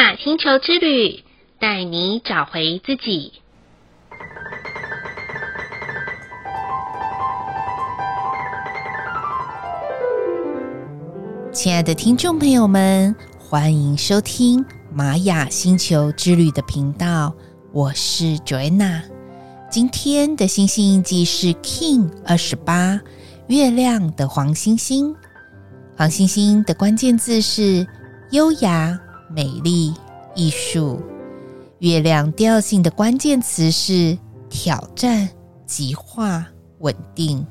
雅星球之旅，带你找回自己。亲爱的听众朋友们，欢迎收听玛雅星球之旅的频道，我是 Joanna。今天的星星印记是 King 二十八，月亮的黄星星。黄星星的关键字是优雅、美丽、艺术。月亮调性的关键词是挑战、极化、稳定。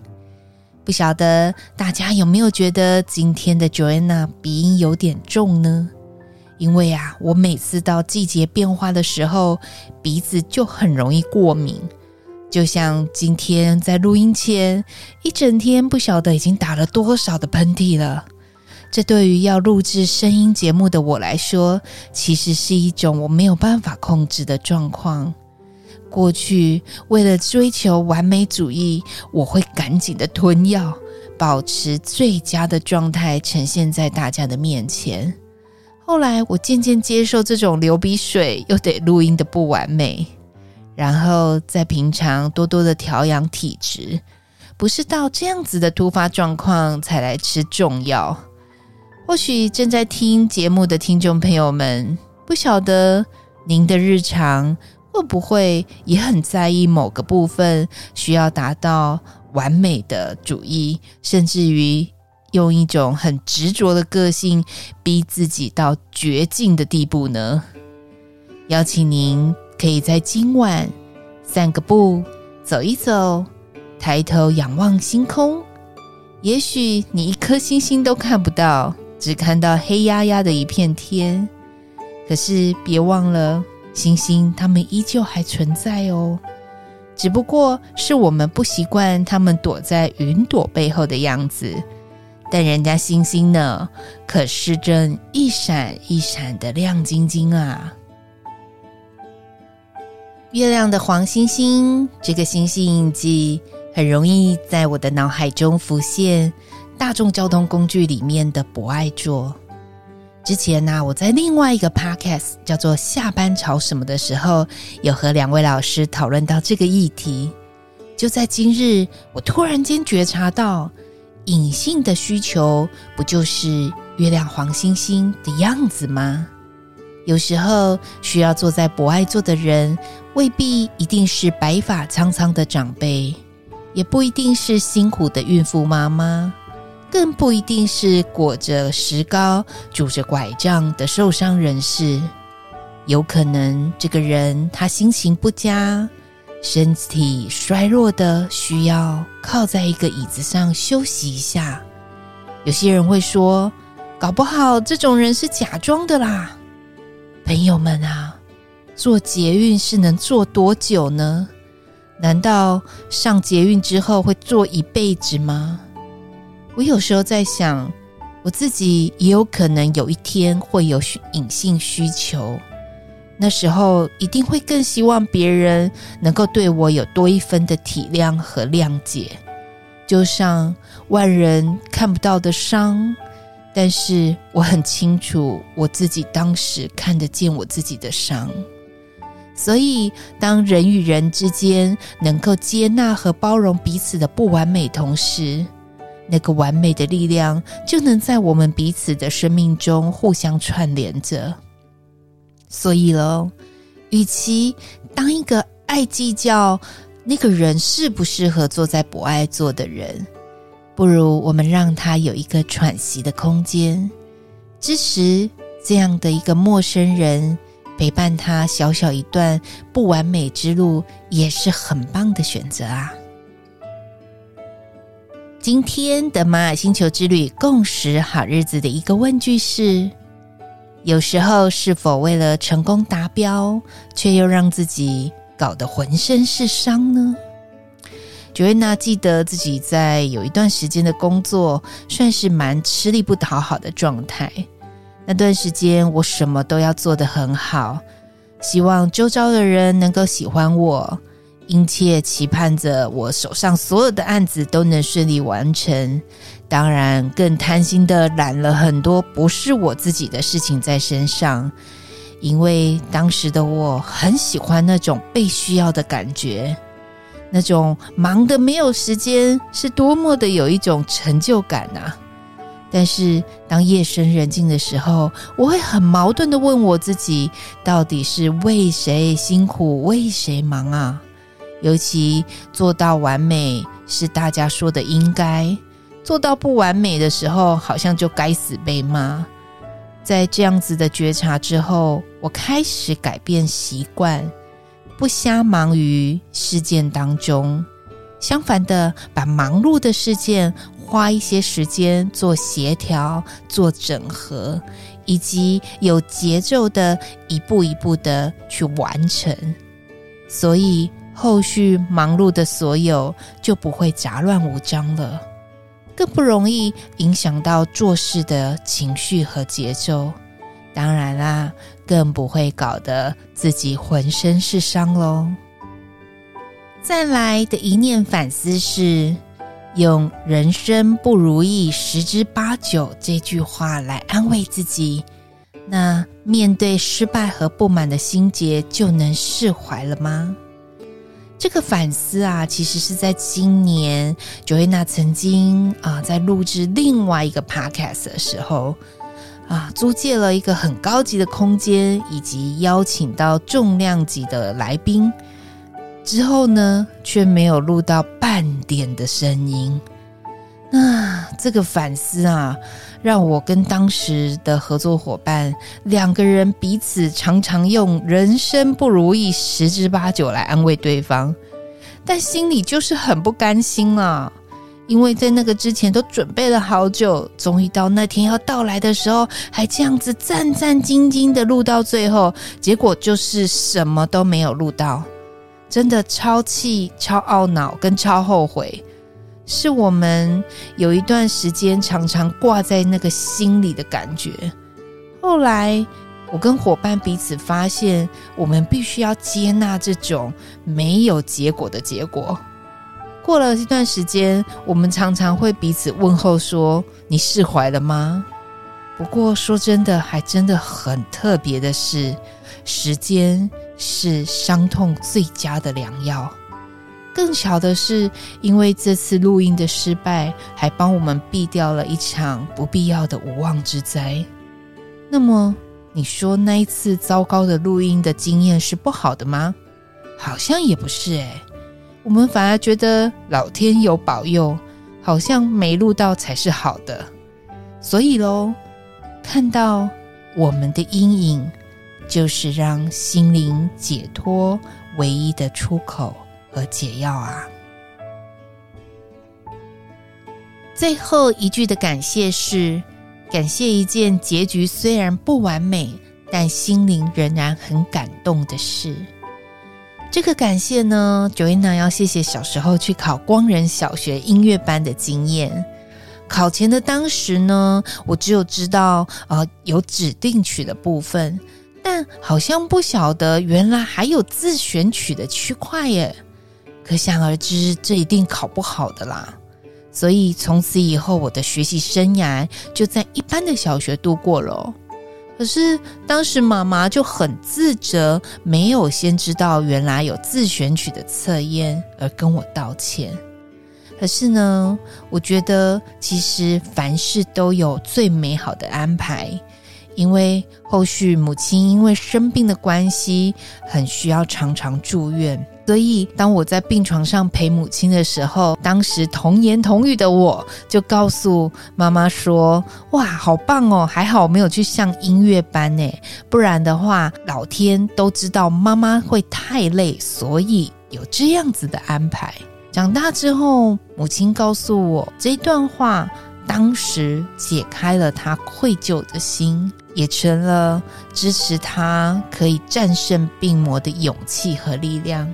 不晓得大家有没有觉得今天的 Joanna 鼻音有点重呢？因为啊，我每次到季节变化的时候，鼻子就很容易过敏。就像今天在录音前，一整天不晓得已经打了多少的喷嚏了。这对于要录制声音节目的我来说，其实是一种我没有办法控制的状况。过去为了追求完美主义，我会赶紧的吞药，保持最佳的状态呈现在大家的面前。后来我渐渐接受这种流鼻水又得录音的不完美，然后在平常多多的调养体质，不是到这样子的突发状况才来吃重药。或许正在听节目的听众朋友们，不晓得您的日常会不会也很在意某个部分需要达到完美的主义，甚至于用一种很执着的个性逼自己到绝境的地步呢？邀请您可以在今晚散个步，走一走，抬头仰望星空，也许你一颗星星都看不到。只看到黑压压的一片天，可是别忘了，星星它们依旧还存在哦。只不过是我们不习惯它们躲在云朵背后的样子，但人家星星呢，可是正一闪一闪的亮晶晶啊！月亮的黄星星，这个星星印记很容易在我的脑海中浮现。大众交通工具里面的博爱座。之前呢、我在另外一个 podcast 叫做《下班吵什么》的时候，有和两位老师讨论到这个议题。就在今日，我突然间觉察到，隐性的需求不就是月亮黄星星的样子吗？有时候需要坐在博爱座的人，未必一定是白发苍苍的长辈，也不一定是辛苦的孕妇妈妈。更不一定是裹着石膏、拄着拐杖的受伤人士，有可能这个人他心情不佳，身体衰弱的需要靠在一个椅子上休息一下。有些人会说，搞不好这种人是假装的啦。朋友们啊，坐捷运是能坐多久呢？难道上捷运之后会坐一辈子吗？我有时候在想，我自己也有可能有一天会有隐性需求，那时候一定会更希望别人能够对我有多一分的体谅和谅解，就像外人看不到的伤，但是我很清楚我自己当时看得见我自己的伤，所以当人与人之间能够接纳和包容彼此的不完美同时，那个完美的力量就能在我们彼此的生命中互相串联着。所以喽，与其当一个爱计较那个人适不适合坐在博爱座的人，不如我们让他有一个喘息的空间，支持这样的一个陌生人，陪伴他小小一段不完美之路，也是很棒的选择啊。今天的玛雅星球之旅共识好日子的一个问句是：有时候是否为了成功达标，却又让自己搞得浑身是伤呢？Joanna 记得自己在有一段时间的工作，算是蛮吃力不讨好的状态。那段时间，我什么都要做得很好，希望周遭的人能够喜欢我。殷切期盼着我手上所有的案子都能顺利完成，当然更贪心的揽了很多不是我自己的事情在身上，因为当时的我很喜欢那种被需要的感觉，那种忙得没有时间，是多么的有一种成就感啊！但是当夜深人静的时候，我会很矛盾地问我自己：到底是为谁辛苦，为谁忙啊？尤其做到完美是大家说的应该，做到不完美的时候，好像就该死被骂。在这样子的觉察之后，我开始改变习惯，不瞎忙于事件当中，相反的，把忙碌的事件。花一些时间做协调、做整合，以及有节奏的一步一步的去完成，所以后续忙碌的所有就不会杂乱无章了，更不容易影响到做事的情绪和节奏。当然啦，更不会搞得自己浑身是伤喽。再来的一念反思是。用“人生不如意十之八九”这句话来安慰自己，那面对失败和不满的心结就能释怀了吗？这个反思啊，其实是在今年 Joanna 曾经啊，在录制另外一个 Podcast 的时候啊，租借了一个很高级的空间，以及邀请到重量级的来宾。之后呢，却没有录到半点的声音。那这个反思啊，让我跟当时的合作伙伴两个人彼此常常用“人生不如意十之八九”来安慰对方，但心里就是很不甘心啊。因为在那个之前都准备了好久，终于到那天要到来的时候，还这样子战战兢兢的录到最后，结果就是什么都没有录到。真的超气、超懊恼跟超后悔，是我们有一段时间常常挂在那个心里的感觉。后来，我跟伙伴彼此发现，我们必须要接纳这种没有结果的结果。过了一段时间，我们常常会彼此问候说：“你释怀了吗？”不过说真的，还真的很特别的是，时间。是伤痛最佳的良药。更巧的是，因为这次录音的失败，还帮我们避掉了一场不必要的无妄之灾。那么，你说那一次糟糕的录音的经验是不好的吗？好像也不是诶，我们反而觉得老天有保佑，好像没录到才是好的。所以喽，看到我们的阴影。就是让心灵解脱唯一的出口和解药啊！最后一句的感谢是：感谢一件结局虽然不完美，但心灵仍然很感动的事。这个感谢呢，Joanna 要谢谢小时候去考光仁小学音乐班的经验。考前的当时呢，我只有知道呃有指定曲的部分。但好像不晓得，原来还有自选曲的区块耶！可想而知，这一定考不好的啦。所以从此以后，我的学习生涯就在一般的小学度过了。可是当时妈妈就很自责，没有先知道原来有自选曲的测验，而跟我道歉。可是呢，我觉得其实凡事都有最美好的安排。因为后续母亲因为生病的关系，很需要常常住院，所以当我在病床上陪母亲的时候，当时童言童语的我就告诉妈妈说：“哇，好棒哦，还好没有去上音乐班呢，不然的话，老天都知道妈妈会太累，所以有这样子的安排。”长大之后，母亲告诉我这段话。当时解开了他愧疚的心，也成了支持他可以战胜病魔的勇气和力量。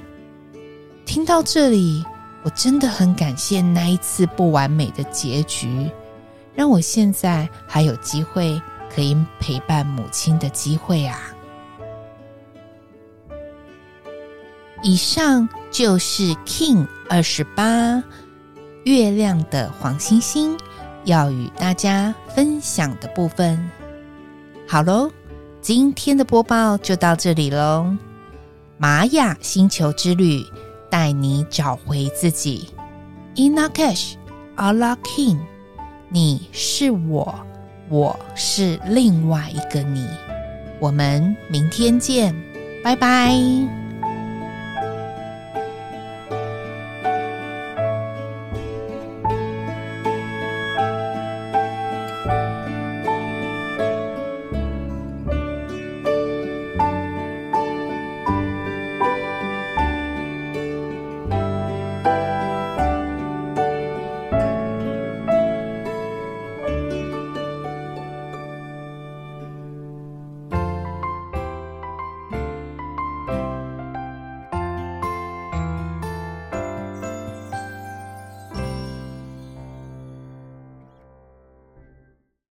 听到这里，我真的很感谢那一次不完美的结局，让我现在还有机会可以陪伴母亲的机会啊！以上就是 King 二十八月亮的黄星星。要与大家分享的部分，好喽，今天的播报就到这里喽。玛雅星球之旅，带你找回自己。Ina kesh, Allah king，你是我，我是另外一个你。我们明天见，拜拜。